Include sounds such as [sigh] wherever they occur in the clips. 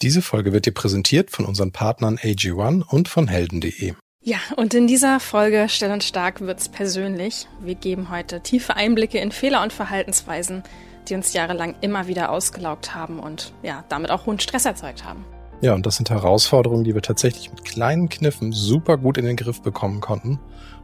Diese Folge wird dir präsentiert von unseren Partnern AG1 und von helden.de. Ja, und in dieser Folge Still und Stark wird's persönlich. Wir geben heute tiefe Einblicke in Fehler und Verhaltensweisen, die uns jahrelang immer wieder ausgelaugt haben und ja, damit auch hohen Stress erzeugt haben. Ja, und das sind Herausforderungen, die wir tatsächlich mit kleinen Kniffen super gut in den Griff bekommen konnten.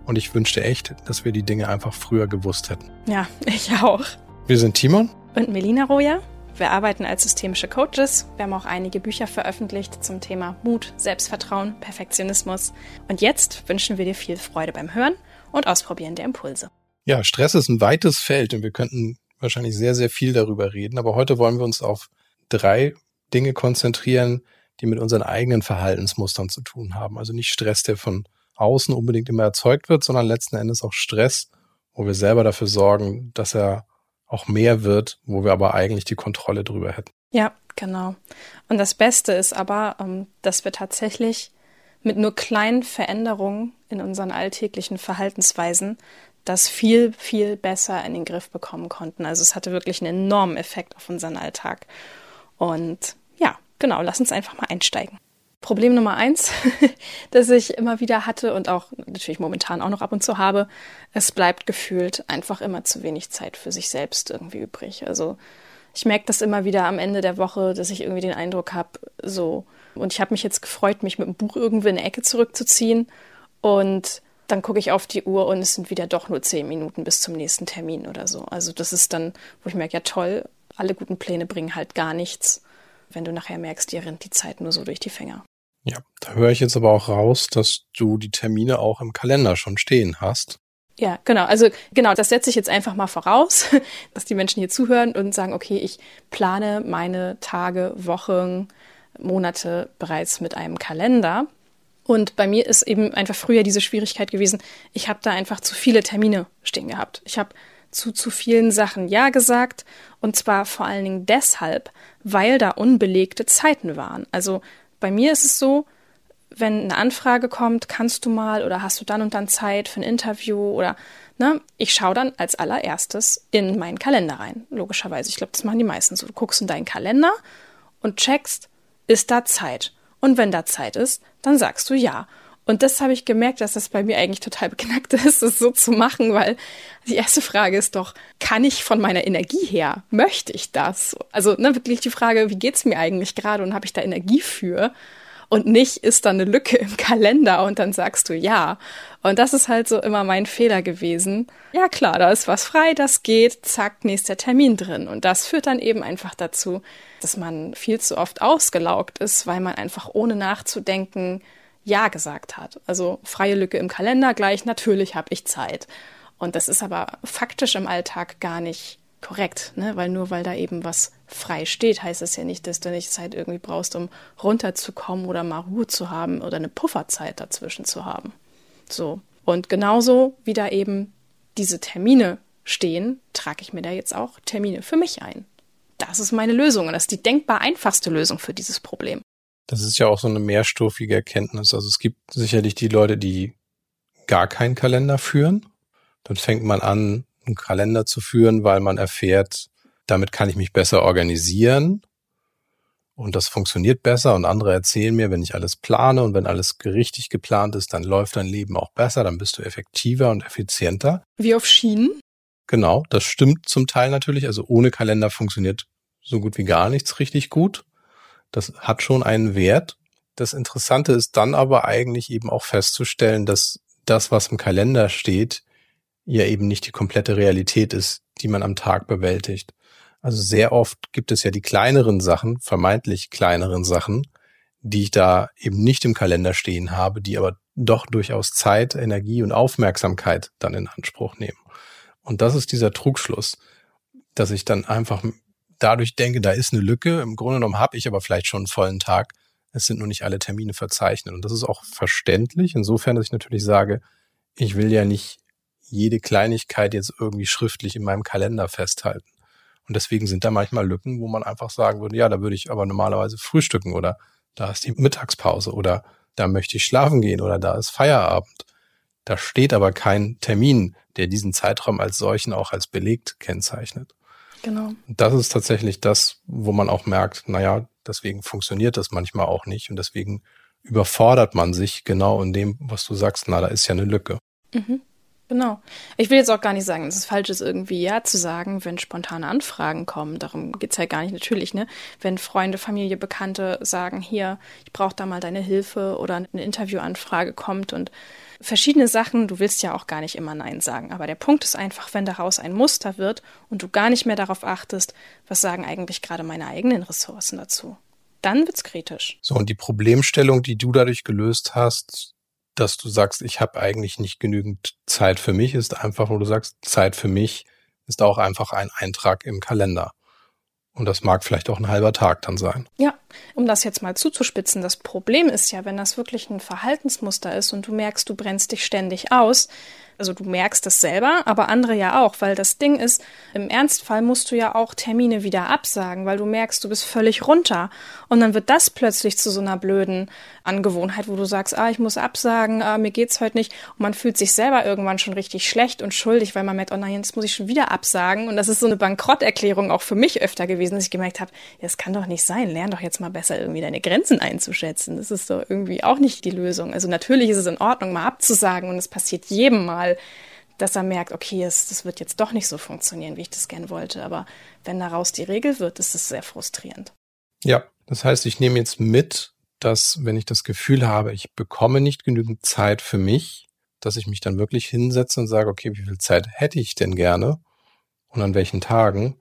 Und ich wünschte echt, dass wir die Dinge einfach früher gewusst hätten. Ja, [laughs] ich auch. Wir sind Timon und Melina Roja. Wir arbeiten als systemische Coaches. Wir haben auch einige Bücher veröffentlicht zum Thema Mut, Selbstvertrauen, Perfektionismus. Und jetzt wünschen wir dir viel Freude beim Hören und Ausprobieren der Impulse. Ja, Stress ist ein weites Feld und wir könnten wahrscheinlich sehr, sehr viel darüber reden. Aber heute wollen wir uns auf drei Dinge konzentrieren, die mit unseren eigenen Verhaltensmustern zu tun haben. Also nicht Stress, der von außen unbedingt immer erzeugt wird, sondern letzten Endes auch Stress, wo wir selber dafür sorgen, dass er auch mehr wird, wo wir aber eigentlich die Kontrolle drüber hätten. Ja, genau. Und das Beste ist aber, ähm, dass wir tatsächlich mit nur kleinen Veränderungen in unseren alltäglichen Verhaltensweisen das viel, viel besser in den Griff bekommen konnten. Also es hatte wirklich einen enormen Effekt auf unseren Alltag. Und ja, genau, lass uns einfach mal einsteigen. Problem Nummer eins, [laughs] das ich immer wieder hatte und auch natürlich momentan auch noch ab und zu habe, es bleibt gefühlt einfach immer zu wenig Zeit für sich selbst irgendwie übrig. Also ich merke das immer wieder am Ende der Woche, dass ich irgendwie den Eindruck habe, so, und ich habe mich jetzt gefreut, mich mit dem Buch irgendwie in eine Ecke zurückzuziehen und dann gucke ich auf die Uhr und es sind wieder doch nur zehn Minuten bis zum nächsten Termin oder so. Also das ist dann, wo ich merke, ja toll, alle guten Pläne bringen halt gar nichts, wenn du nachher merkst, dir rennt die Zeit nur so durch die Finger. Ja, da höre ich jetzt aber auch raus, dass du die Termine auch im Kalender schon stehen hast. Ja, genau. Also genau, das setze ich jetzt einfach mal voraus, [laughs] dass die Menschen hier zuhören und sagen, okay, ich plane meine Tage, Wochen, Monate bereits mit einem Kalender. Und bei mir ist eben einfach früher diese Schwierigkeit gewesen, ich habe da einfach zu viele Termine stehen gehabt. Ich habe zu zu vielen Sachen Ja gesagt und zwar vor allen Dingen deshalb, weil da unbelegte Zeiten waren. Also bei mir ist es so, wenn eine Anfrage kommt, kannst du mal oder hast du dann und dann Zeit für ein Interview oder ne, ich schaue dann als allererstes in meinen Kalender rein. Logischerweise, ich glaube, das machen die meisten so. Du guckst in deinen Kalender und checkst, ist da Zeit? Und wenn da Zeit ist, dann sagst du ja. Und das habe ich gemerkt, dass das bei mir eigentlich total beknackt [laughs] ist, es so zu machen, weil die erste Frage ist doch, kann ich von meiner Energie her, möchte ich das? Also ne, wirklich die Frage, wie geht's mir eigentlich gerade und habe ich da Energie für? Und nicht ist da eine Lücke im Kalender und dann sagst du ja. Und das ist halt so immer mein Fehler gewesen. Ja klar, da ist was frei, das geht, zack, nächster Termin drin. Und das führt dann eben einfach dazu, dass man viel zu oft ausgelaugt ist, weil man einfach ohne nachzudenken ja gesagt hat. Also freie Lücke im Kalender gleich, natürlich habe ich Zeit. Und das ist aber faktisch im Alltag gar nicht korrekt, ne? weil nur weil da eben was frei steht, heißt es ja nicht, dass du nicht Zeit irgendwie brauchst, um runterzukommen oder mal Ruhe zu haben oder eine Pufferzeit dazwischen zu haben. So. Und genauso wie da eben diese Termine stehen, trage ich mir da jetzt auch Termine für mich ein. Das ist meine Lösung und das ist die denkbar einfachste Lösung für dieses Problem. Das ist ja auch so eine mehrstufige Erkenntnis. Also es gibt sicherlich die Leute, die gar keinen Kalender führen. Dann fängt man an, einen Kalender zu führen, weil man erfährt, damit kann ich mich besser organisieren und das funktioniert besser und andere erzählen mir, wenn ich alles plane und wenn alles richtig geplant ist, dann läuft dein Leben auch besser, dann bist du effektiver und effizienter. Wie auf Schienen? Genau, das stimmt zum Teil natürlich. Also ohne Kalender funktioniert so gut wie gar nichts richtig gut. Das hat schon einen Wert. Das Interessante ist dann aber eigentlich eben auch festzustellen, dass das, was im Kalender steht, ja eben nicht die komplette Realität ist, die man am Tag bewältigt. Also sehr oft gibt es ja die kleineren Sachen, vermeintlich kleineren Sachen, die ich da eben nicht im Kalender stehen habe, die aber doch durchaus Zeit, Energie und Aufmerksamkeit dann in Anspruch nehmen. Und das ist dieser Trugschluss, dass ich dann einfach dadurch denke, da ist eine Lücke. Im Grunde genommen habe ich aber vielleicht schon einen vollen Tag. Es sind nur nicht alle Termine verzeichnet. Und das ist auch verständlich. Insofern, dass ich natürlich sage, ich will ja nicht jede Kleinigkeit jetzt irgendwie schriftlich in meinem Kalender festhalten. Und deswegen sind da manchmal Lücken, wo man einfach sagen würde, ja, da würde ich aber normalerweise frühstücken oder da ist die Mittagspause oder da möchte ich schlafen gehen oder da ist Feierabend. Da steht aber kein Termin, der diesen Zeitraum als solchen auch als belegt kennzeichnet. Genau. Das ist tatsächlich das, wo man auch merkt, naja, Deswegen funktioniert das manchmal auch nicht und deswegen überfordert man sich genau in dem, was du sagst, na, da ist ja eine Lücke. Mhm. Genau. Ich will jetzt auch gar nicht sagen, dass es falsch ist, irgendwie Ja zu sagen, wenn spontane Anfragen kommen. Darum geht's halt gar nicht. Natürlich, ne? Wenn Freunde, Familie, Bekannte sagen, hier, ich brauche da mal deine Hilfe oder eine Interviewanfrage kommt und verschiedene Sachen, du willst ja auch gar nicht immer Nein sagen. Aber der Punkt ist einfach, wenn daraus ein Muster wird und du gar nicht mehr darauf achtest, was sagen eigentlich gerade meine eigenen Ressourcen dazu. Dann wird's kritisch. So, und die Problemstellung, die du dadurch gelöst hast, dass du sagst, ich habe eigentlich nicht genügend Zeit für mich, ist einfach, wo du sagst, Zeit für mich ist auch einfach ein Eintrag im Kalender. Und das mag vielleicht auch ein halber Tag dann sein. Ja, um das jetzt mal zuzuspitzen, das Problem ist ja, wenn das wirklich ein Verhaltensmuster ist und du merkst, du brennst dich ständig aus, also du merkst das selber, aber andere ja auch, weil das Ding ist, im Ernstfall musst du ja auch Termine wieder absagen, weil du merkst, du bist völlig runter. Und dann wird das plötzlich zu so einer blöden Angewohnheit, wo du sagst, ah, ich muss absagen, ah, mir geht's heute nicht. Und man fühlt sich selber irgendwann schon richtig schlecht und schuldig, weil man merkt, oh nein, jetzt muss ich schon wieder absagen. Und das ist so eine Bankrotterklärung auch für mich öfter gewesen, dass ich gemerkt habe, das kann doch nicht sein. Lern doch jetzt mal besser irgendwie deine Grenzen einzuschätzen. Das ist doch irgendwie auch nicht die Lösung. Also natürlich ist es in Ordnung, mal abzusagen und es passiert jedem mal mal, dass er merkt, okay, es, das wird jetzt doch nicht so funktionieren, wie ich das gern wollte. Aber wenn daraus die Regel wird, ist es sehr frustrierend. Ja, das heißt, ich nehme jetzt mit, dass wenn ich das Gefühl habe, ich bekomme nicht genügend Zeit für mich, dass ich mich dann wirklich hinsetze und sage, okay, wie viel Zeit hätte ich denn gerne und an welchen Tagen?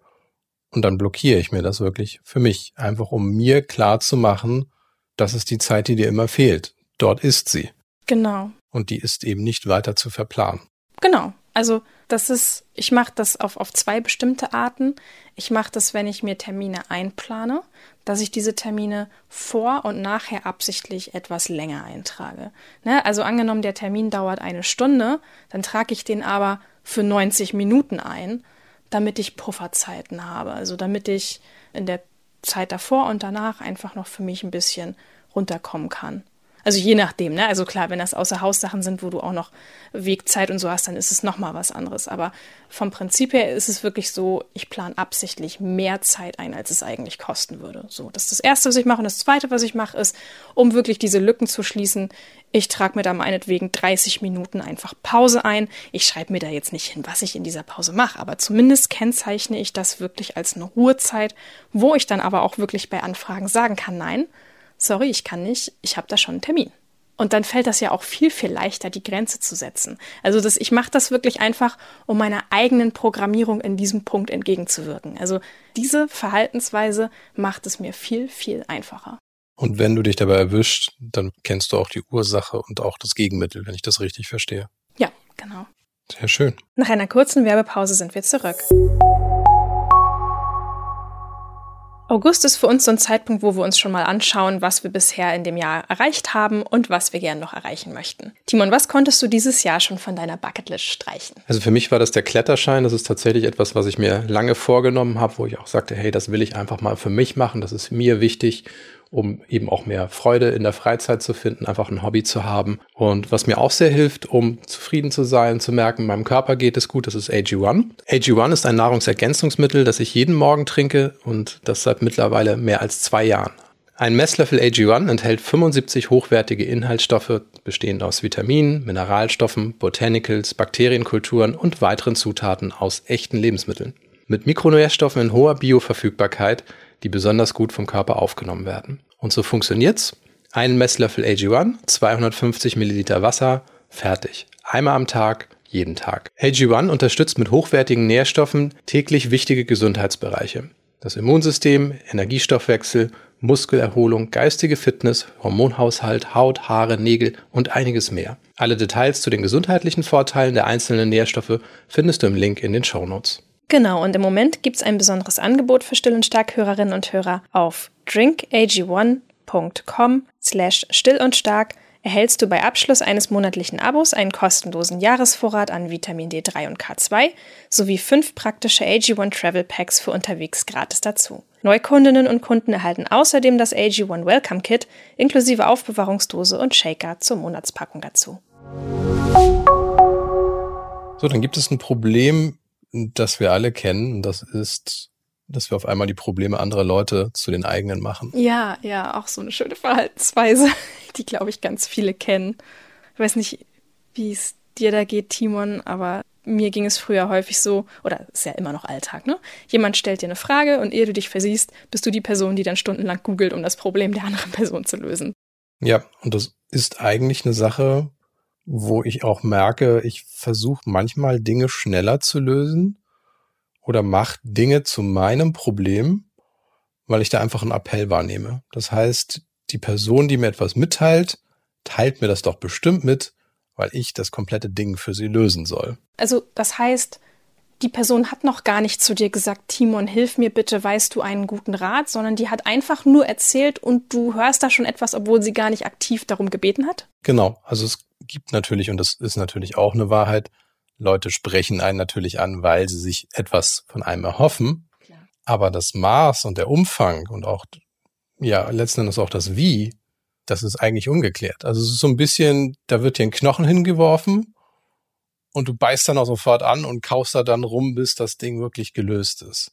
Und dann blockiere ich mir das wirklich für mich, einfach um mir klar zu machen, das ist die Zeit, die dir immer fehlt. Dort ist sie. Genau und die ist eben nicht weiter zu verplanen. Genau. Also das ist, ich mache das auf, auf zwei bestimmte Arten. Ich mache das, wenn ich mir Termine einplane, dass ich diese Termine vor und nachher absichtlich etwas länger eintrage. Ne? Also angenommen, der Termin dauert eine Stunde, dann trage ich den aber für 90 Minuten ein, damit ich Pufferzeiten habe. Also damit ich in der Zeit davor und danach einfach noch für mich ein bisschen runterkommen kann. Also je nachdem, ne? Also klar, wenn das Außerhaussachen sind, wo du auch noch Wegzeit und so hast, dann ist es nochmal was anderes. Aber vom Prinzip her ist es wirklich so, ich plane absichtlich mehr Zeit ein, als es eigentlich kosten würde. So, das ist das Erste, was ich mache. Und das Zweite, was ich mache, ist, um wirklich diese Lücken zu schließen, ich trage mir da meinetwegen 30 Minuten einfach Pause ein. Ich schreibe mir da jetzt nicht hin, was ich in dieser Pause mache, aber zumindest kennzeichne ich das wirklich als eine Ruhezeit, wo ich dann aber auch wirklich bei Anfragen sagen kann, nein, sorry, ich kann nicht, ich habe da schon einen Termin. Und dann fällt das ja auch viel, viel leichter, die Grenze zu setzen. Also das, ich mache das wirklich einfach, um meiner eigenen Programmierung in diesem Punkt entgegenzuwirken. Also diese Verhaltensweise macht es mir viel, viel einfacher. Und wenn du dich dabei erwischt, dann kennst du auch die Ursache und auch das Gegenmittel, wenn ich das richtig verstehe. Ja, genau. Sehr schön. Nach einer kurzen Werbepause sind wir zurück. August ist für uns so ein Zeitpunkt, wo wir uns schon mal anschauen, was wir bisher in dem Jahr erreicht haben und was wir gerne noch erreichen möchten. Timon, was konntest du dieses Jahr schon von deiner Bucketlist streichen? Also für mich war das der Kletterschein. Das ist tatsächlich etwas, was ich mir lange vorgenommen habe, wo ich auch sagte, hey, das will ich einfach mal für mich machen. Das ist mir wichtig um eben auch mehr Freude in der Freizeit zu finden, einfach ein Hobby zu haben. Und was mir auch sehr hilft, um zufrieden zu sein, zu merken, meinem Körper geht es gut, das ist AG1. AG1 ist ein Nahrungsergänzungsmittel, das ich jeden Morgen trinke und das seit mittlerweile mehr als zwei Jahren. Ein Messlöffel AG1 enthält 75 hochwertige Inhaltsstoffe, bestehend aus Vitaminen, Mineralstoffen, Botanicals, Bakterienkulturen und weiteren Zutaten aus echten Lebensmitteln. Mit Mikronährstoffen in hoher Bioverfügbarkeit die besonders gut vom Körper aufgenommen werden. Und so funktioniert's. Einen Messlöffel AG1, 250 Milliliter Wasser, fertig. Einmal am Tag, jeden Tag. AG1 unterstützt mit hochwertigen Nährstoffen täglich wichtige Gesundheitsbereiche. Das Immunsystem, Energiestoffwechsel, Muskelerholung, geistige Fitness, Hormonhaushalt, Haut, Haare, Nägel und einiges mehr. Alle Details zu den gesundheitlichen Vorteilen der einzelnen Nährstoffe findest du im Link in den Show Notes. Genau, und im Moment gibt es ein besonderes Angebot für Still und Stark Hörerinnen und Hörer. Auf drinkag1.com slash still und stark erhältst du bei Abschluss eines monatlichen Abos einen kostenlosen Jahresvorrat an Vitamin D3 und K2 sowie fünf praktische AG1 Travel Packs für unterwegs gratis dazu. Neukundinnen und Kunden erhalten außerdem das AG1 Welcome Kit inklusive Aufbewahrungsdose und Shaker zur Monatspackung dazu. So, dann gibt es ein Problem das wir alle kennen. Das ist dass wir auf einmal die Probleme anderer Leute zu den eigenen machen. Ja, ja, auch so eine schöne Verhaltensweise, [laughs] die, glaube ich, ganz viele kennen. Ich weiß nicht, wie es dir da geht, Timon, aber mir ging es früher häufig so, oder ist ja immer noch Alltag, ne? Jemand stellt dir eine Frage und ehe du dich versiehst, bist du die Person, die dann stundenlang googelt, um das Problem der anderen Person zu lösen. Ja, und das ist eigentlich eine Sache, wo ich auch merke, ich versuche manchmal Dinge schneller zu lösen oder mache Dinge zu meinem Problem, weil ich da einfach einen Appell wahrnehme. Das heißt, die Person, die mir etwas mitteilt, teilt mir das doch bestimmt mit, weil ich das komplette Ding für sie lösen soll. Also das heißt, die Person hat noch gar nicht zu dir gesagt, Timon, hilf mir bitte, weißt du einen guten Rat, sondern die hat einfach nur erzählt und du hörst da schon etwas, obwohl sie gar nicht aktiv darum gebeten hat? Genau, also es gibt natürlich, und das ist natürlich auch eine Wahrheit, Leute sprechen einen natürlich an, weil sie sich etwas von einem erhoffen. Klar. Aber das Maß und der Umfang und auch, ja, letzten Endes auch das Wie, das ist eigentlich ungeklärt. Also es ist so ein bisschen, da wird dir ein Knochen hingeworfen und du beißt dann auch sofort an und kaufst da dann rum, bis das Ding wirklich gelöst ist.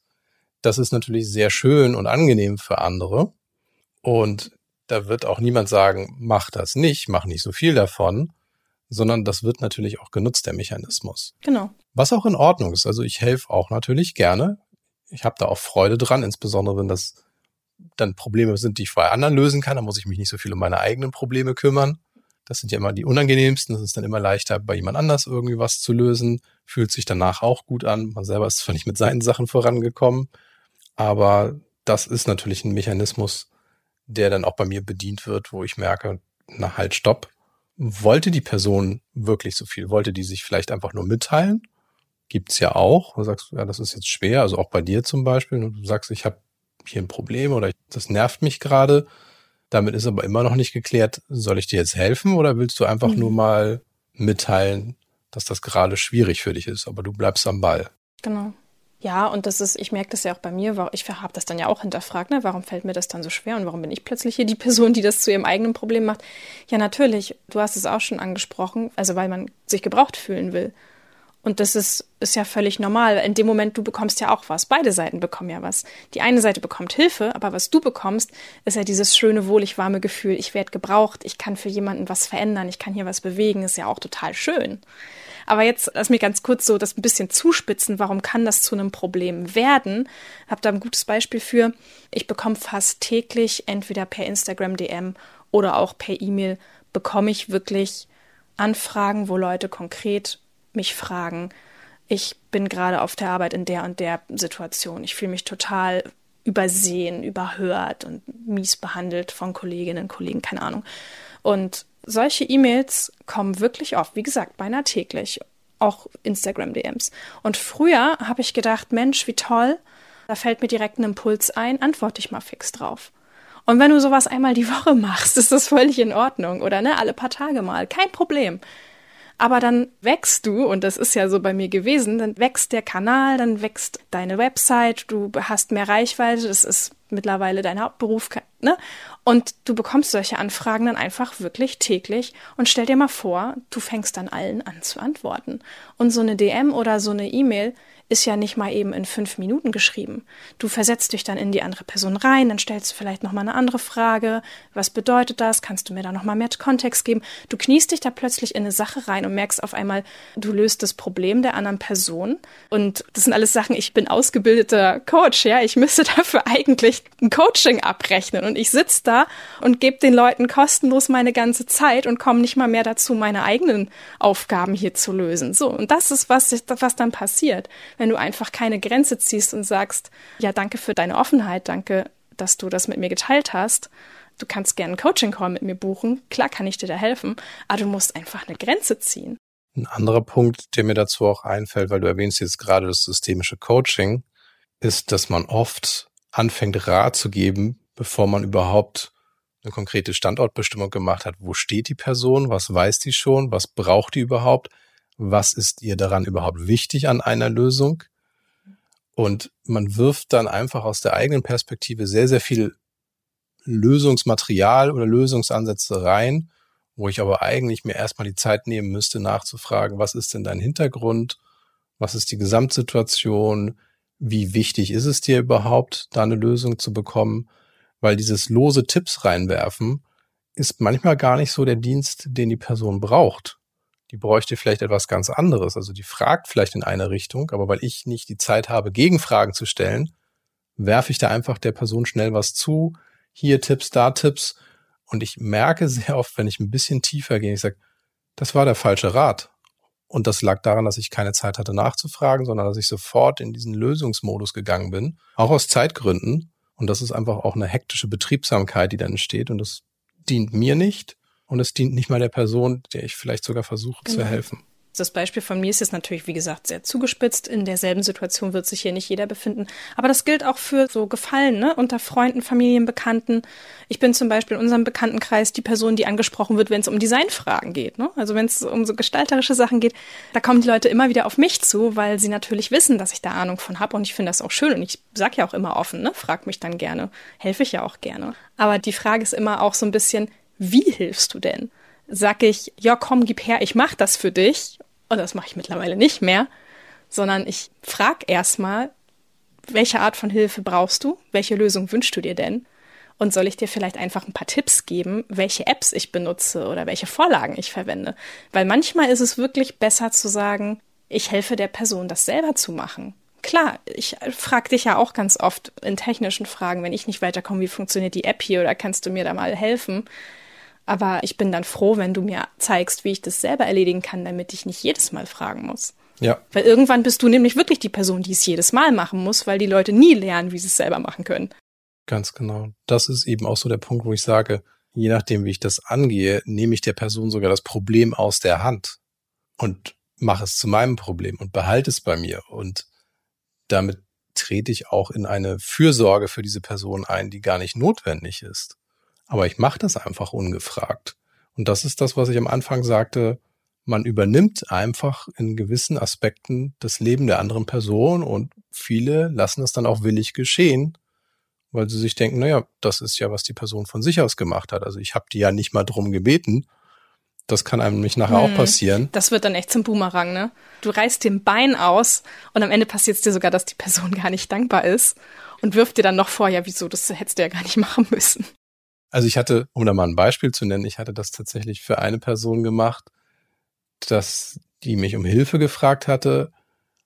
Das ist natürlich sehr schön und angenehm für andere. Und da wird auch niemand sagen, mach das nicht, mach nicht so viel davon, sondern das wird natürlich auch genutzt, der Mechanismus. Genau. Was auch in Ordnung ist. Also ich helfe auch natürlich gerne. Ich habe da auch Freude dran, insbesondere wenn das dann Probleme sind, die ich bei anderen lösen kann. Da muss ich mich nicht so viel um meine eigenen Probleme kümmern. Das sind ja immer die unangenehmsten. Das ist dann immer leichter, bei jemand anders irgendwie was zu lösen. Fühlt sich danach auch gut an. Man selber ist zwar nicht mit seinen Sachen vorangekommen, aber das ist natürlich ein Mechanismus, der dann auch bei mir bedient wird, wo ich merke, na halt, stopp. Wollte die Person wirklich so viel? Wollte die sich vielleicht einfach nur mitteilen? Gibt's ja auch. Du sagst, ja, das ist jetzt schwer. Also auch bei dir zum Beispiel. Du sagst, ich habe hier ein Problem oder das nervt mich gerade. Damit ist aber immer noch nicht geklärt, soll ich dir jetzt helfen oder willst du einfach mhm. nur mal mitteilen, dass das gerade schwierig für dich ist, aber du bleibst am Ball. Genau. Ja, und das ist, ich merke das ja auch bei mir, ich habe das dann ja auch hinterfragt, ne? warum fällt mir das dann so schwer und warum bin ich plötzlich hier die Person, die das zu ihrem eigenen Problem macht? Ja, natürlich, du hast es auch schon angesprochen, also weil man sich gebraucht fühlen will. Und das ist, ist ja völlig normal. In dem Moment, du bekommst ja auch was. Beide Seiten bekommen ja was. Die eine Seite bekommt Hilfe, aber was du bekommst, ist ja dieses schöne, wohlig warme Gefühl, ich werde gebraucht, ich kann für jemanden was verändern, ich kann hier was bewegen, ist ja auch total schön. Aber jetzt lass mir ganz kurz so das ein bisschen zuspitzen, warum kann das zu einem Problem werden? Hab da ein gutes Beispiel für. Ich bekomme fast täglich entweder per Instagram DM oder auch per E-Mail bekomme ich wirklich Anfragen, wo Leute konkret mich fragen, ich bin gerade auf der Arbeit in der und der Situation. Ich fühle mich total übersehen, überhört und mies behandelt von Kolleginnen und Kollegen, keine Ahnung. Und solche E-Mails kommen wirklich oft, wie gesagt, beinahe täglich, auch Instagram-DMs. Und früher habe ich gedacht, Mensch, wie toll, da fällt mir direkt ein Impuls ein, antworte ich mal fix drauf. Und wenn du sowas einmal die Woche machst, [laughs] ist das völlig in Ordnung. Oder ne, alle paar Tage mal, kein Problem. Aber dann wächst du, und das ist ja so bei mir gewesen, dann wächst der Kanal, dann wächst deine Website, du hast mehr Reichweite, das ist mittlerweile dein Hauptberuf, ne? Und du bekommst solche Anfragen dann einfach wirklich täglich und stell dir mal vor, du fängst dann allen an zu antworten. Und so eine DM oder so eine E-Mail ist ja nicht mal eben in fünf Minuten geschrieben. Du versetzt dich dann in die andere Person rein, dann stellst du vielleicht nochmal eine andere Frage. Was bedeutet das? Kannst du mir da nochmal mehr Kontext geben? Du kniest dich da plötzlich in eine Sache rein und merkst auf einmal, du löst das Problem der anderen Person. Und das sind alles Sachen, ich bin ausgebildeter Coach, ja. Ich müsste [laughs] dafür eigentlich ein Coaching abrechnen. Und ich sitze da und gebe den Leuten kostenlos meine ganze Zeit und komme nicht mal mehr dazu, meine eigenen Aufgaben hier zu lösen. So. Und das ist, was, was dann passiert wenn du einfach keine Grenze ziehst und sagst, ja, danke für deine Offenheit, danke, dass du das mit mir geteilt hast. Du kannst gerne einen Coaching-Call mit mir buchen. Klar kann ich dir da helfen, aber du musst einfach eine Grenze ziehen. Ein anderer Punkt, der mir dazu auch einfällt, weil du erwähnst jetzt gerade das systemische Coaching, ist, dass man oft anfängt, Rat zu geben, bevor man überhaupt eine konkrete Standortbestimmung gemacht hat. Wo steht die Person? Was weiß die schon? Was braucht die überhaupt? Was ist ihr daran überhaupt wichtig an einer Lösung. Und man wirft dann einfach aus der eigenen Perspektive sehr, sehr viel Lösungsmaterial oder Lösungsansätze rein, wo ich aber eigentlich mir erstmal die Zeit nehmen müsste, nachzufragen, was ist denn dein Hintergrund? Was ist die Gesamtsituation? wie wichtig ist es dir überhaupt, da eine Lösung zu bekommen, weil dieses lose Tipps reinwerfen ist manchmal gar nicht so der Dienst, den die Person braucht. Die bräuchte vielleicht etwas ganz anderes. Also die fragt vielleicht in eine Richtung, aber weil ich nicht die Zeit habe, Gegenfragen zu stellen, werfe ich da einfach der Person schnell was zu. Hier Tipps, da Tipps. Und ich merke sehr oft, wenn ich ein bisschen tiefer gehe, ich sage, das war der falsche Rat. Und das lag daran, dass ich keine Zeit hatte nachzufragen, sondern dass ich sofort in diesen Lösungsmodus gegangen bin, auch aus Zeitgründen. Und das ist einfach auch eine hektische Betriebsamkeit, die dann entsteht. Und das dient mir nicht und es dient nicht mal der Person, der ich vielleicht sogar versuche genau. zu helfen. Das Beispiel von mir ist jetzt natürlich, wie gesagt, sehr zugespitzt. In derselben Situation wird sich hier nicht jeder befinden. Aber das gilt auch für so Gefallen, ne? Unter Freunden, Familien, Bekannten. Ich bin zum Beispiel in unserem Bekanntenkreis die Person, die angesprochen wird, wenn es um Designfragen geht. Ne? Also wenn es um so gestalterische Sachen geht, da kommen die Leute immer wieder auf mich zu, weil sie natürlich wissen, dass ich da Ahnung von habe. Und ich finde das auch schön. Und ich sage ja auch immer offen, ne? Frag mich dann gerne. Helfe ich ja auch gerne. Aber die Frage ist immer auch so ein bisschen, wie hilfst du denn? sag ich, ja komm, gib her, ich mach das für dich. Und das mache ich mittlerweile nicht mehr, sondern ich frage erstmal, welche Art von Hilfe brauchst du? Welche Lösung wünschst du dir denn? Und soll ich dir vielleicht einfach ein paar Tipps geben, welche Apps ich benutze oder welche Vorlagen ich verwende? Weil manchmal ist es wirklich besser zu sagen, ich helfe der Person, das selber zu machen. Klar, ich frage dich ja auch ganz oft in technischen Fragen, wenn ich nicht weiterkomme, wie funktioniert die App hier oder kannst du mir da mal helfen? Aber ich bin dann froh, wenn du mir zeigst, wie ich das selber erledigen kann, damit ich nicht jedes Mal fragen muss. Ja. Weil irgendwann bist du nämlich wirklich die Person, die es jedes Mal machen muss, weil die Leute nie lernen, wie sie es selber machen können. Ganz genau. Das ist eben auch so der Punkt, wo ich sage, je nachdem, wie ich das angehe, nehme ich der Person sogar das Problem aus der Hand und mache es zu meinem Problem und behalte es bei mir. Und damit trete ich auch in eine Fürsorge für diese Person ein, die gar nicht notwendig ist. Aber ich mache das einfach ungefragt. Und das ist das, was ich am Anfang sagte. Man übernimmt einfach in gewissen Aspekten das Leben der anderen Person und viele lassen es dann auch willig geschehen, weil sie sich denken, naja, das ist ja, was die Person von sich aus gemacht hat. Also ich habe die ja nicht mal drum gebeten. Das kann einem nicht nachher hm, auch passieren. Das wird dann echt zum Boomerang, ne? Du reißt dem Bein aus und am Ende passiert es dir sogar, dass die Person [laughs] gar nicht dankbar ist und wirft dir dann noch vor, ja, wieso, das hättest du ja gar nicht [laughs] machen müssen. Also ich hatte, um da mal ein Beispiel zu nennen, ich hatte das tatsächlich für eine Person gemacht, dass die mich um Hilfe gefragt hatte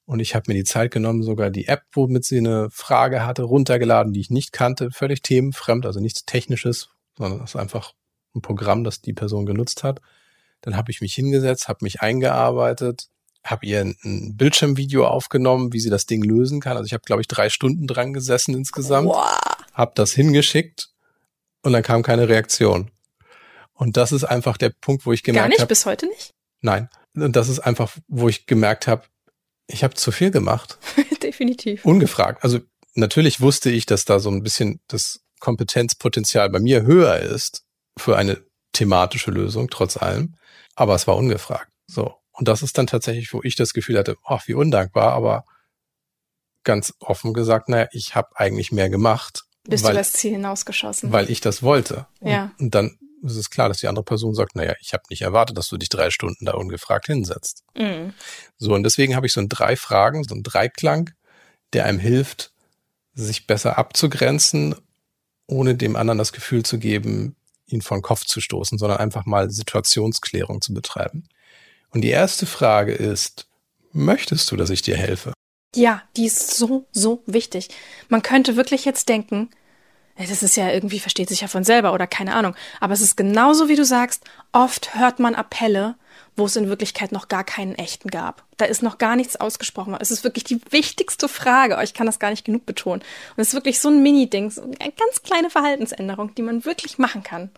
und ich habe mir die Zeit genommen, sogar die App, womit sie eine Frage hatte, runtergeladen, die ich nicht kannte, völlig themenfremd, also nichts Technisches, sondern das ist einfach ein Programm, das die Person genutzt hat. Dann habe ich mich hingesetzt, habe mich eingearbeitet, habe ihr ein Bildschirmvideo aufgenommen, wie sie das Ding lösen kann. Also ich habe, glaube ich, drei Stunden dran gesessen insgesamt, wow. habe das hingeschickt und dann kam keine Reaktion. Und das ist einfach der Punkt, wo ich gemerkt habe. Gar nicht, hab, bis heute nicht? Nein. Und das ist einfach, wo ich gemerkt habe, ich habe zu viel gemacht. [laughs] Definitiv. Ungefragt. Also natürlich wusste ich, dass da so ein bisschen das Kompetenzpotenzial bei mir höher ist für eine thematische Lösung, trotz allem. Aber es war ungefragt. So. Und das ist dann tatsächlich, wo ich das Gefühl hatte, ach, wie undankbar, aber ganz offen gesagt, naja, ich habe eigentlich mehr gemacht bist weil, du das Ziel hinausgeschossen? Weil ich das wollte. Ja. Und, und dann ist es klar, dass die andere Person sagt, naja, ich habe nicht erwartet, dass du dich drei Stunden da ungefragt hinsetzt. Mhm. So, und deswegen habe ich so ein drei Fragen, so ein Dreiklang, der einem hilft, sich besser abzugrenzen, ohne dem anderen das Gefühl zu geben, ihn vor den Kopf zu stoßen, sondern einfach mal Situationsklärung zu betreiben. Und die erste Frage ist, möchtest du, dass ich dir helfe? Ja, die ist so, so wichtig. Man könnte wirklich jetzt denken, das ist ja irgendwie, versteht sich ja von selber oder keine Ahnung. Aber es ist genauso, wie du sagst, oft hört man Appelle, wo es in Wirklichkeit noch gar keinen echten gab. Da ist noch gar nichts ausgesprochen. Es ist wirklich die wichtigste Frage. Ich kann das gar nicht genug betonen. Und es ist wirklich so ein Mini-Ding, so eine ganz kleine Verhaltensänderung, die man wirklich machen kann.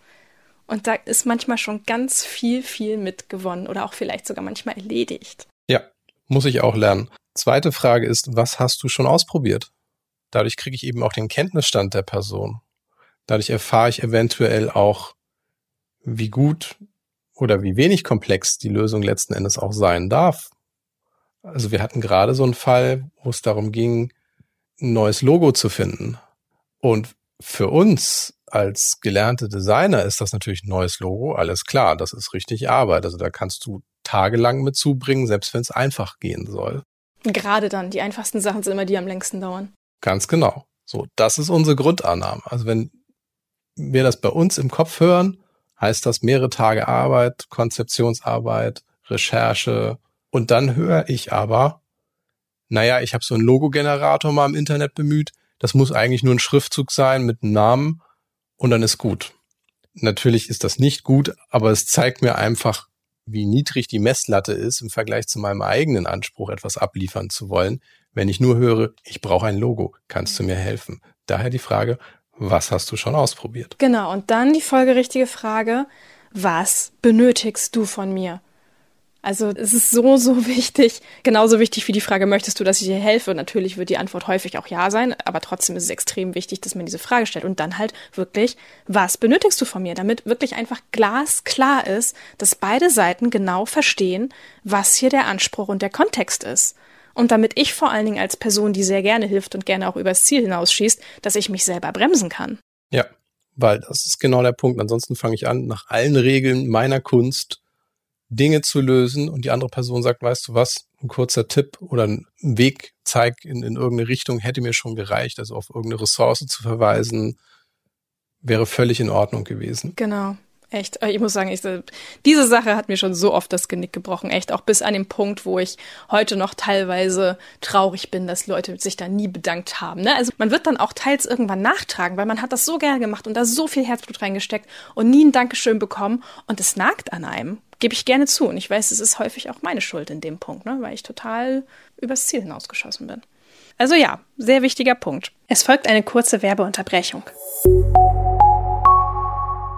Und da ist manchmal schon ganz viel, viel mitgewonnen oder auch vielleicht sogar manchmal erledigt. Ja, muss ich auch lernen. Zweite Frage ist, was hast du schon ausprobiert? Dadurch kriege ich eben auch den Kenntnisstand der Person. Dadurch erfahre ich eventuell auch, wie gut oder wie wenig komplex die Lösung letzten Endes auch sein darf. Also wir hatten gerade so einen Fall, wo es darum ging, ein neues Logo zu finden. Und für uns als gelernte Designer ist das natürlich ein neues Logo, alles klar, das ist richtig Arbeit. Also da kannst du tagelang mit zubringen, selbst wenn es einfach gehen soll. Gerade dann, die einfachsten Sachen sind immer die, die am längsten dauern. Ganz genau. So, das ist unsere Grundannahme. Also wenn wir das bei uns im Kopf hören, heißt das mehrere Tage Arbeit, Konzeptionsarbeit, Recherche. Und dann höre ich aber, naja, ich habe so einen Logo-Generator mal im Internet bemüht. Das muss eigentlich nur ein Schriftzug sein mit einem Namen und dann ist gut. Natürlich ist das nicht gut, aber es zeigt mir einfach, wie niedrig die Messlatte ist im Vergleich zu meinem eigenen Anspruch, etwas abliefern zu wollen, wenn ich nur höre, ich brauche ein Logo, kannst du mir helfen? Daher die Frage, was hast du schon ausprobiert? Genau, und dann die folgerichtige Frage, was benötigst du von mir? Also es ist so, so [laughs] wichtig, genauso wichtig wie die Frage, möchtest du, dass ich dir helfe? Natürlich wird die Antwort häufig auch ja sein, aber trotzdem ist es extrem wichtig, dass man diese Frage stellt und dann halt wirklich, was benötigst du von mir? Damit wirklich einfach glasklar ist, dass beide Seiten genau verstehen, was hier der Anspruch und der Kontext ist. Und damit ich vor allen Dingen als Person, die sehr gerne hilft und gerne auch übers Ziel hinausschießt, dass ich mich selber bremsen kann. Ja, weil das ist genau der Punkt. Ansonsten fange ich an, nach allen Regeln meiner Kunst Dinge zu lösen und die andere Person sagt, weißt du was, ein kurzer Tipp oder ein Wegzeig in, in irgendeine Richtung hätte mir schon gereicht, also auf irgendeine Ressource zu verweisen, wäre völlig in Ordnung gewesen. Genau. Echt, ich muss sagen, ich, diese Sache hat mir schon so oft das Genick gebrochen. Echt, auch bis an den Punkt, wo ich heute noch teilweise traurig bin, dass Leute sich da nie bedankt haben. Ne? Also man wird dann auch teils irgendwann nachtragen, weil man hat das so gerne gemacht und da so viel Herzblut reingesteckt und nie ein Dankeschön bekommen und es nagt an einem gebe ich gerne zu. Und ich weiß, es ist häufig auch meine Schuld in dem Punkt, ne? weil ich total übers Ziel hinausgeschossen bin. Also ja, sehr wichtiger Punkt. Es folgt eine kurze Werbeunterbrechung.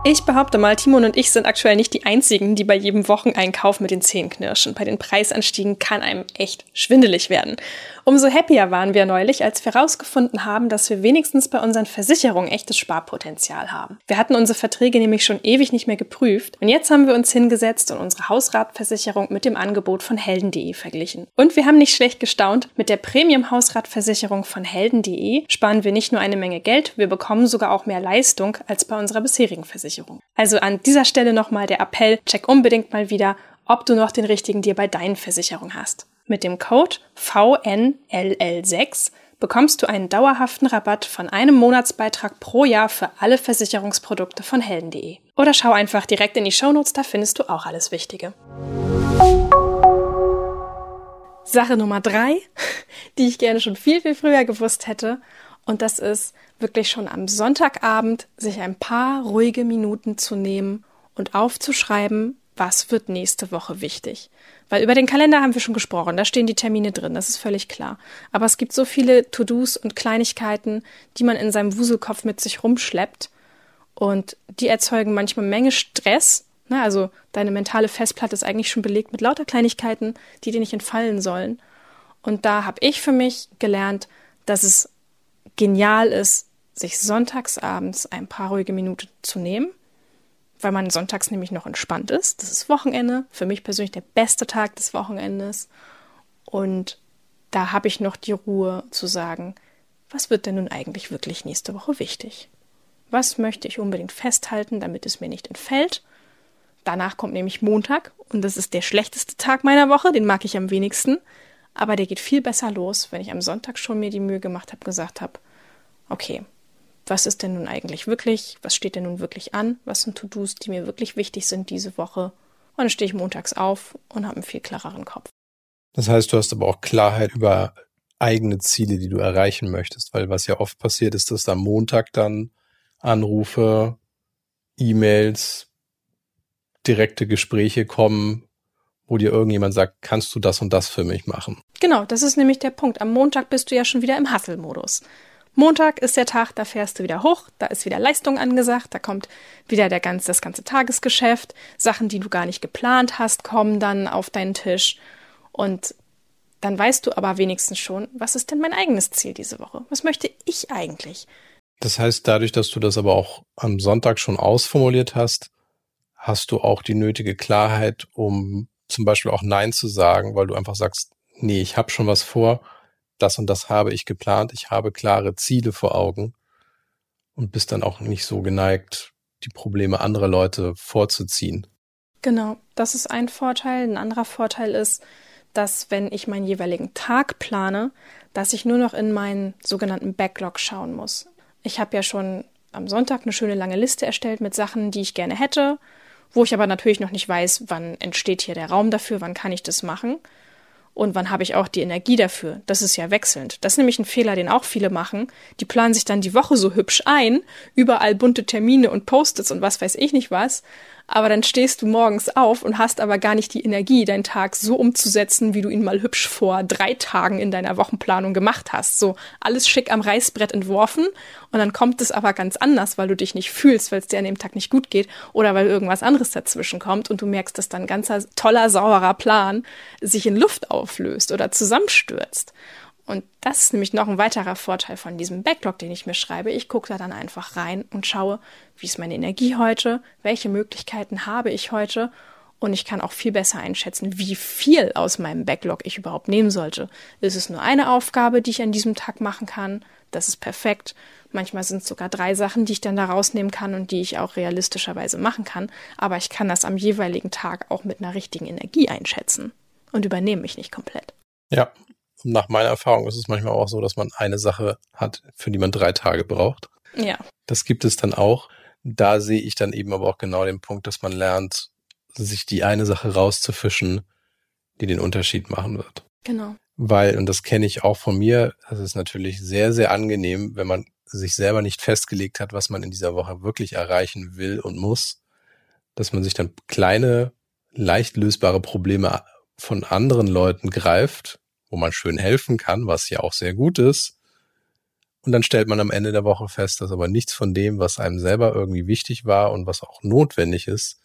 Ich behaupte mal, Timon und ich sind aktuell nicht die einzigen, die bei jedem Wocheneinkauf mit den Zähnen knirschen. Bei den Preisanstiegen kann einem echt schwindelig werden. Umso happier waren wir neulich, als wir herausgefunden haben, dass wir wenigstens bei unseren Versicherungen echtes Sparpotenzial haben. Wir hatten unsere Verträge nämlich schon ewig nicht mehr geprüft und jetzt haben wir uns hingesetzt und unsere Hausratversicherung mit dem Angebot von helden.de verglichen. Und wir haben nicht schlecht gestaunt, mit der Premium-Hausratversicherung von helden.de sparen wir nicht nur eine Menge Geld, wir bekommen sogar auch mehr Leistung als bei unserer bisherigen Versicherung. Also an dieser Stelle nochmal der Appell, check unbedingt mal wieder, ob du noch den richtigen dir bei deinen Versicherungen hast. Mit dem Code VNLL6 bekommst du einen dauerhaften Rabatt von einem Monatsbeitrag pro Jahr für alle Versicherungsprodukte von helden.de. Oder schau einfach direkt in die Shownotes, da findest du auch alles Wichtige. Sache Nummer drei, [laughs] die ich gerne schon viel, viel früher gewusst hätte, und das ist wirklich schon am Sonntagabend sich ein paar ruhige Minuten zu nehmen und aufzuschreiben, was wird nächste Woche wichtig. Weil über den Kalender haben wir schon gesprochen, da stehen die Termine drin, das ist völlig klar. Aber es gibt so viele To-Dos und Kleinigkeiten, die man in seinem Wuselkopf mit sich rumschleppt und die erzeugen manchmal Menge Stress. Ne? Also deine mentale Festplatte ist eigentlich schon belegt mit lauter Kleinigkeiten, die dir nicht entfallen sollen. Und da habe ich für mich gelernt, dass es genial ist, sich sonntagsabends ein paar ruhige Minuten zu nehmen weil man sonntags nämlich noch entspannt ist. Das ist Wochenende, für mich persönlich der beste Tag des Wochenendes. Und da habe ich noch die Ruhe zu sagen, was wird denn nun eigentlich wirklich nächste Woche wichtig? Was möchte ich unbedingt festhalten, damit es mir nicht entfällt? Danach kommt nämlich Montag und das ist der schlechteste Tag meiner Woche, den mag ich am wenigsten. Aber der geht viel besser los, wenn ich am Sonntag schon mir die Mühe gemacht habe, gesagt habe, okay, was ist denn nun eigentlich wirklich, was steht denn nun wirklich an, was sind To-Dos, die mir wirklich wichtig sind diese Woche. Und dann stehe ich montags auf und habe einen viel klareren Kopf. Das heißt, du hast aber auch Klarheit über eigene Ziele, die du erreichen möchtest, weil was ja oft passiert ist, dass am Montag dann Anrufe, E-Mails, direkte Gespräche kommen, wo dir irgendjemand sagt, kannst du das und das für mich machen? Genau, das ist nämlich der Punkt. Am Montag bist du ja schon wieder im Hustle-Modus. Montag ist der Tag, da fährst du wieder hoch, da ist wieder Leistung angesagt, da kommt wieder der ganze, das ganze Tagesgeschäft, Sachen, die du gar nicht geplant hast, kommen dann auf deinen Tisch und dann weißt du aber wenigstens schon, was ist denn mein eigenes Ziel diese Woche? Was möchte ich eigentlich? Das heißt, dadurch, dass du das aber auch am Sonntag schon ausformuliert hast, hast du auch die nötige Klarheit, um zum Beispiel auch Nein zu sagen, weil du einfach sagst, nee, ich habe schon was vor das und das habe ich geplant, ich habe klare Ziele vor Augen und bist dann auch nicht so geneigt, die Probleme anderer Leute vorzuziehen. Genau, das ist ein Vorteil. Ein anderer Vorteil ist, dass wenn ich meinen jeweiligen Tag plane, dass ich nur noch in meinen sogenannten Backlog schauen muss. Ich habe ja schon am Sonntag eine schöne lange Liste erstellt mit Sachen, die ich gerne hätte, wo ich aber natürlich noch nicht weiß, wann entsteht hier der Raum dafür, wann kann ich das machen und wann habe ich auch die Energie dafür. Das ist ja wechselnd. Das ist nämlich ein Fehler, den auch viele machen. Die planen sich dann die Woche so hübsch ein, überall bunte Termine und Post-its und was weiß ich nicht was aber dann stehst du morgens auf und hast aber gar nicht die Energie, deinen Tag so umzusetzen, wie du ihn mal hübsch vor drei Tagen in deiner Wochenplanung gemacht hast. So alles schick am Reißbrett entworfen und dann kommt es aber ganz anders, weil du dich nicht fühlst, weil es dir an dem Tag nicht gut geht oder weil irgendwas anderes dazwischen kommt und du merkst, dass dein ganzer toller, sauberer Plan sich in Luft auflöst oder zusammenstürzt. Und das ist nämlich noch ein weiterer Vorteil von diesem Backlog, den ich mir schreibe. Ich gucke da dann einfach rein und schaue, wie ist meine Energie heute, welche Möglichkeiten habe ich heute und ich kann auch viel besser einschätzen, wie viel aus meinem Backlog ich überhaupt nehmen sollte. Ist es nur eine Aufgabe, die ich an diesem Tag machen kann? Das ist perfekt. Manchmal sind es sogar drei Sachen, die ich dann da rausnehmen kann und die ich auch realistischerweise machen kann. Aber ich kann das am jeweiligen Tag auch mit einer richtigen Energie einschätzen und übernehme mich nicht komplett. Ja, nach meiner Erfahrung ist es manchmal auch so, dass man eine Sache hat, für die man drei Tage braucht. Ja. Das gibt es dann auch. Da sehe ich dann eben aber auch genau den Punkt, dass man lernt, sich die eine Sache rauszufischen, die den Unterschied machen wird. Genau. Weil, und das kenne ich auch von mir, es ist natürlich sehr, sehr angenehm, wenn man sich selber nicht festgelegt hat, was man in dieser Woche wirklich erreichen will und muss, dass man sich dann kleine, leicht lösbare Probleme von anderen Leuten greift wo man schön helfen kann, was ja auch sehr gut ist. Und dann stellt man am Ende der Woche fest, dass aber nichts von dem, was einem selber irgendwie wichtig war und was auch notwendig ist,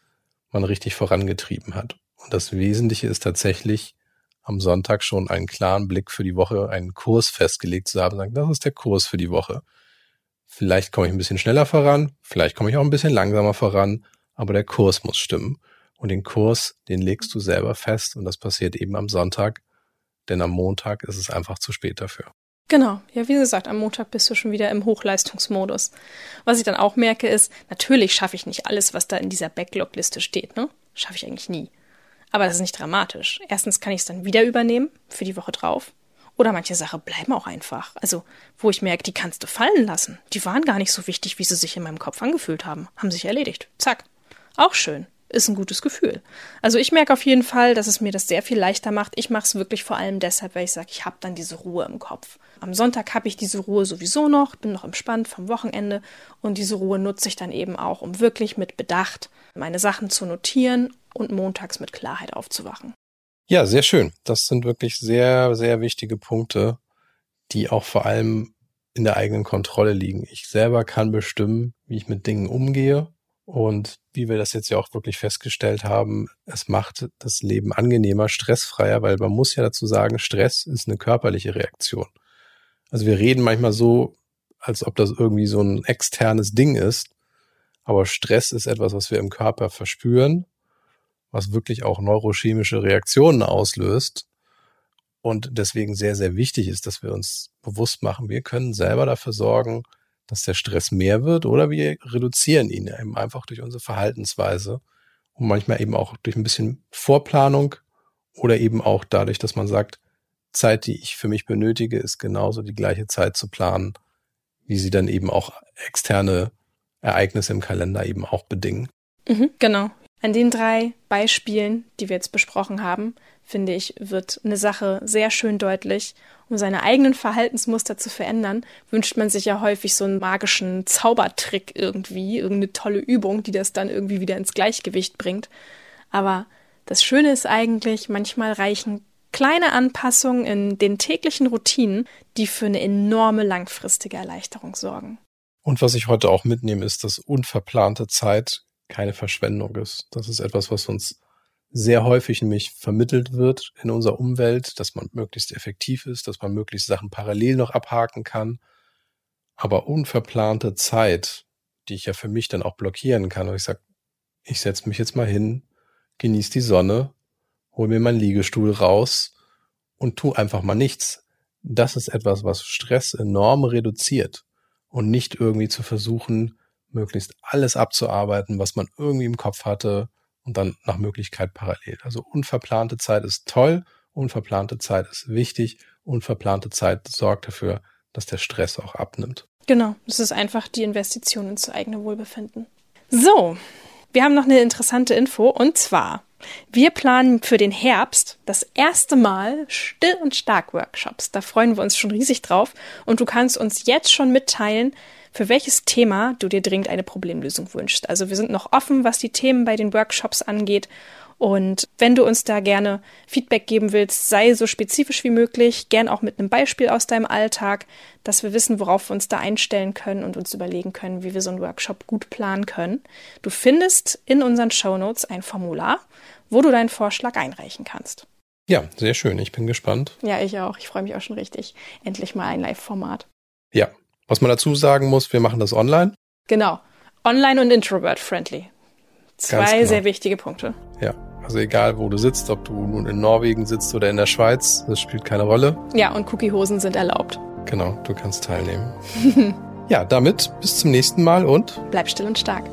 man richtig vorangetrieben hat. Und das Wesentliche ist tatsächlich, am Sonntag schon einen klaren Blick für die Woche, einen Kurs festgelegt zu haben, sagen, das ist der Kurs für die Woche. Vielleicht komme ich ein bisschen schneller voran, vielleicht komme ich auch ein bisschen langsamer voran, aber der Kurs muss stimmen. Und den Kurs, den legst du selber fest und das passiert eben am Sonntag denn am Montag ist es einfach zu spät dafür. Genau, ja, wie gesagt, am Montag bist du schon wieder im Hochleistungsmodus. Was ich dann auch merke, ist, natürlich schaffe ich nicht alles, was da in dieser Backlog-Liste steht, ne? Schaffe ich eigentlich nie. Aber das ist nicht dramatisch. Erstens kann ich es dann wieder übernehmen für die Woche drauf. Oder manche Sachen bleiben auch einfach. Also, wo ich merke, die kannst du fallen lassen. Die waren gar nicht so wichtig, wie sie sich in meinem Kopf angefühlt haben. Haben sich erledigt. Zack. Auch schön ist ein gutes Gefühl. Also ich merke auf jeden Fall, dass es mir das sehr viel leichter macht. Ich mache es wirklich vor allem deshalb, weil ich sage, ich habe dann diese Ruhe im Kopf. Am Sonntag habe ich diese Ruhe sowieso noch, bin noch entspannt vom Wochenende und diese Ruhe nutze ich dann eben auch, um wirklich mit Bedacht meine Sachen zu notieren und montags mit Klarheit aufzuwachen. Ja, sehr schön. Das sind wirklich sehr, sehr wichtige Punkte, die auch vor allem in der eigenen Kontrolle liegen. Ich selber kann bestimmen, wie ich mit Dingen umgehe und wie wir das jetzt ja auch wirklich festgestellt haben, es macht das Leben angenehmer, stressfreier, weil man muss ja dazu sagen, Stress ist eine körperliche Reaktion. Also wir reden manchmal so, als ob das irgendwie so ein externes Ding ist, aber Stress ist etwas, was wir im Körper verspüren, was wirklich auch neurochemische Reaktionen auslöst und deswegen sehr, sehr wichtig ist, dass wir uns bewusst machen, wir können selber dafür sorgen, dass der Stress mehr wird oder wir reduzieren ihn eben einfach durch unsere Verhaltensweise und manchmal eben auch durch ein bisschen Vorplanung oder eben auch dadurch, dass man sagt, Zeit, die ich für mich benötige, ist genauso die gleiche Zeit zu planen, wie sie dann eben auch externe Ereignisse im Kalender eben auch bedingen. Mhm, genau. An den drei Beispielen, die wir jetzt besprochen haben, finde ich, wird eine Sache sehr schön deutlich. Um seine eigenen Verhaltensmuster zu verändern, wünscht man sich ja häufig so einen magischen Zaubertrick irgendwie, irgendeine tolle Übung, die das dann irgendwie wieder ins Gleichgewicht bringt. Aber das Schöne ist eigentlich, manchmal reichen kleine Anpassungen in den täglichen Routinen, die für eine enorme langfristige Erleichterung sorgen. Und was ich heute auch mitnehme, ist, dass unverplante Zeit keine Verschwendung ist. Das ist etwas, was uns sehr häufig nämlich vermittelt wird in unserer Umwelt, dass man möglichst effektiv ist, dass man möglichst Sachen parallel noch abhaken kann. Aber unverplante Zeit, die ich ja für mich dann auch blockieren kann, und ich sage, ich setze mich jetzt mal hin, genieße die Sonne, hol mir meinen Liegestuhl raus und tu einfach mal nichts. Das ist etwas, was Stress enorm reduziert und nicht irgendwie zu versuchen, möglichst alles abzuarbeiten, was man irgendwie im Kopf hatte, und dann nach Möglichkeit parallel. Also unverplante Zeit ist toll Unverplante Zeit ist wichtig. Unverplante Zeit sorgt dafür, dass der Stress auch abnimmt. Genau, das ist einfach die Investition ins eigene Wohlbefinden. So, wir haben noch eine interessante Info und zwar, wir planen für den Herbst das erste Mal Still und Stark Workshops. Da freuen wir uns schon riesig drauf und du kannst uns jetzt schon mitteilen, für welches Thema du dir dringend eine Problemlösung wünschst. Also wir sind noch offen, was die Themen bei den Workshops angeht und wenn du uns da gerne Feedback geben willst, sei so spezifisch wie möglich, gern auch mit einem Beispiel aus deinem Alltag, dass wir wissen, worauf wir uns da einstellen können und uns überlegen können, wie wir so einen Workshop gut planen können. Du findest in unseren Show Notes ein Formular, wo du deinen Vorschlag einreichen kannst. Ja, sehr schön. Ich bin gespannt. Ja, ich auch. Ich freue mich auch schon richtig. Endlich mal ein Live-Format. Ja. Was man dazu sagen muss, wir machen das online. Genau. Online und introvert-friendly. Zwei genau. sehr wichtige Punkte. Ja. Also egal, wo du sitzt, ob du nun in Norwegen sitzt oder in der Schweiz, das spielt keine Rolle. Ja, und Cookiehosen sind erlaubt. Genau, du kannst teilnehmen. [laughs] ja, damit bis zum nächsten Mal und bleib still und stark.